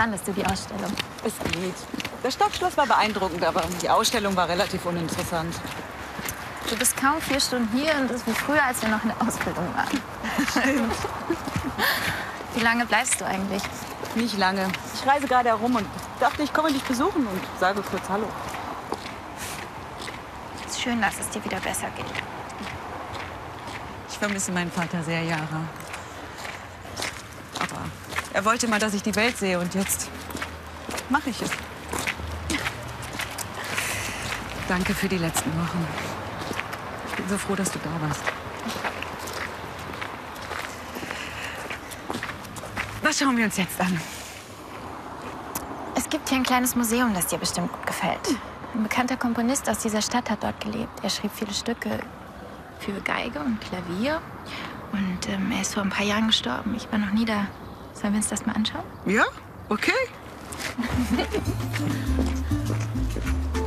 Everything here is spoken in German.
fandest du die Ausstellung? Es geht. Das Stadtschloss war beeindruckend, aber die Ausstellung war relativ uninteressant. Du bist kaum vier Stunden hier und das ist wie früher, als wir noch in der Ausbildung waren. Stimmt. Wie lange bleibst du eigentlich? Nicht lange. Ich reise gerade herum und dachte, ich komme dich besuchen und sage kurz Hallo. Es ist schön, dass es dir wieder besser geht. Ich vermisse meinen Vater sehr, Jahre. Er wollte mal, dass ich die Welt sehe und jetzt mache ich es. Danke für die letzten Wochen. Ich bin so froh, dass du da warst. Was schauen wir uns jetzt an? Es gibt hier ein kleines Museum, das dir bestimmt gut gefällt. Ein bekannter Komponist aus dieser Stadt hat dort gelebt. Er schrieb viele Stücke für Geige und Klavier. Und ähm, er ist vor ein paar Jahren gestorben. Ich war noch nie da. Sollen wir uns das mal anschauen? Ja, okay.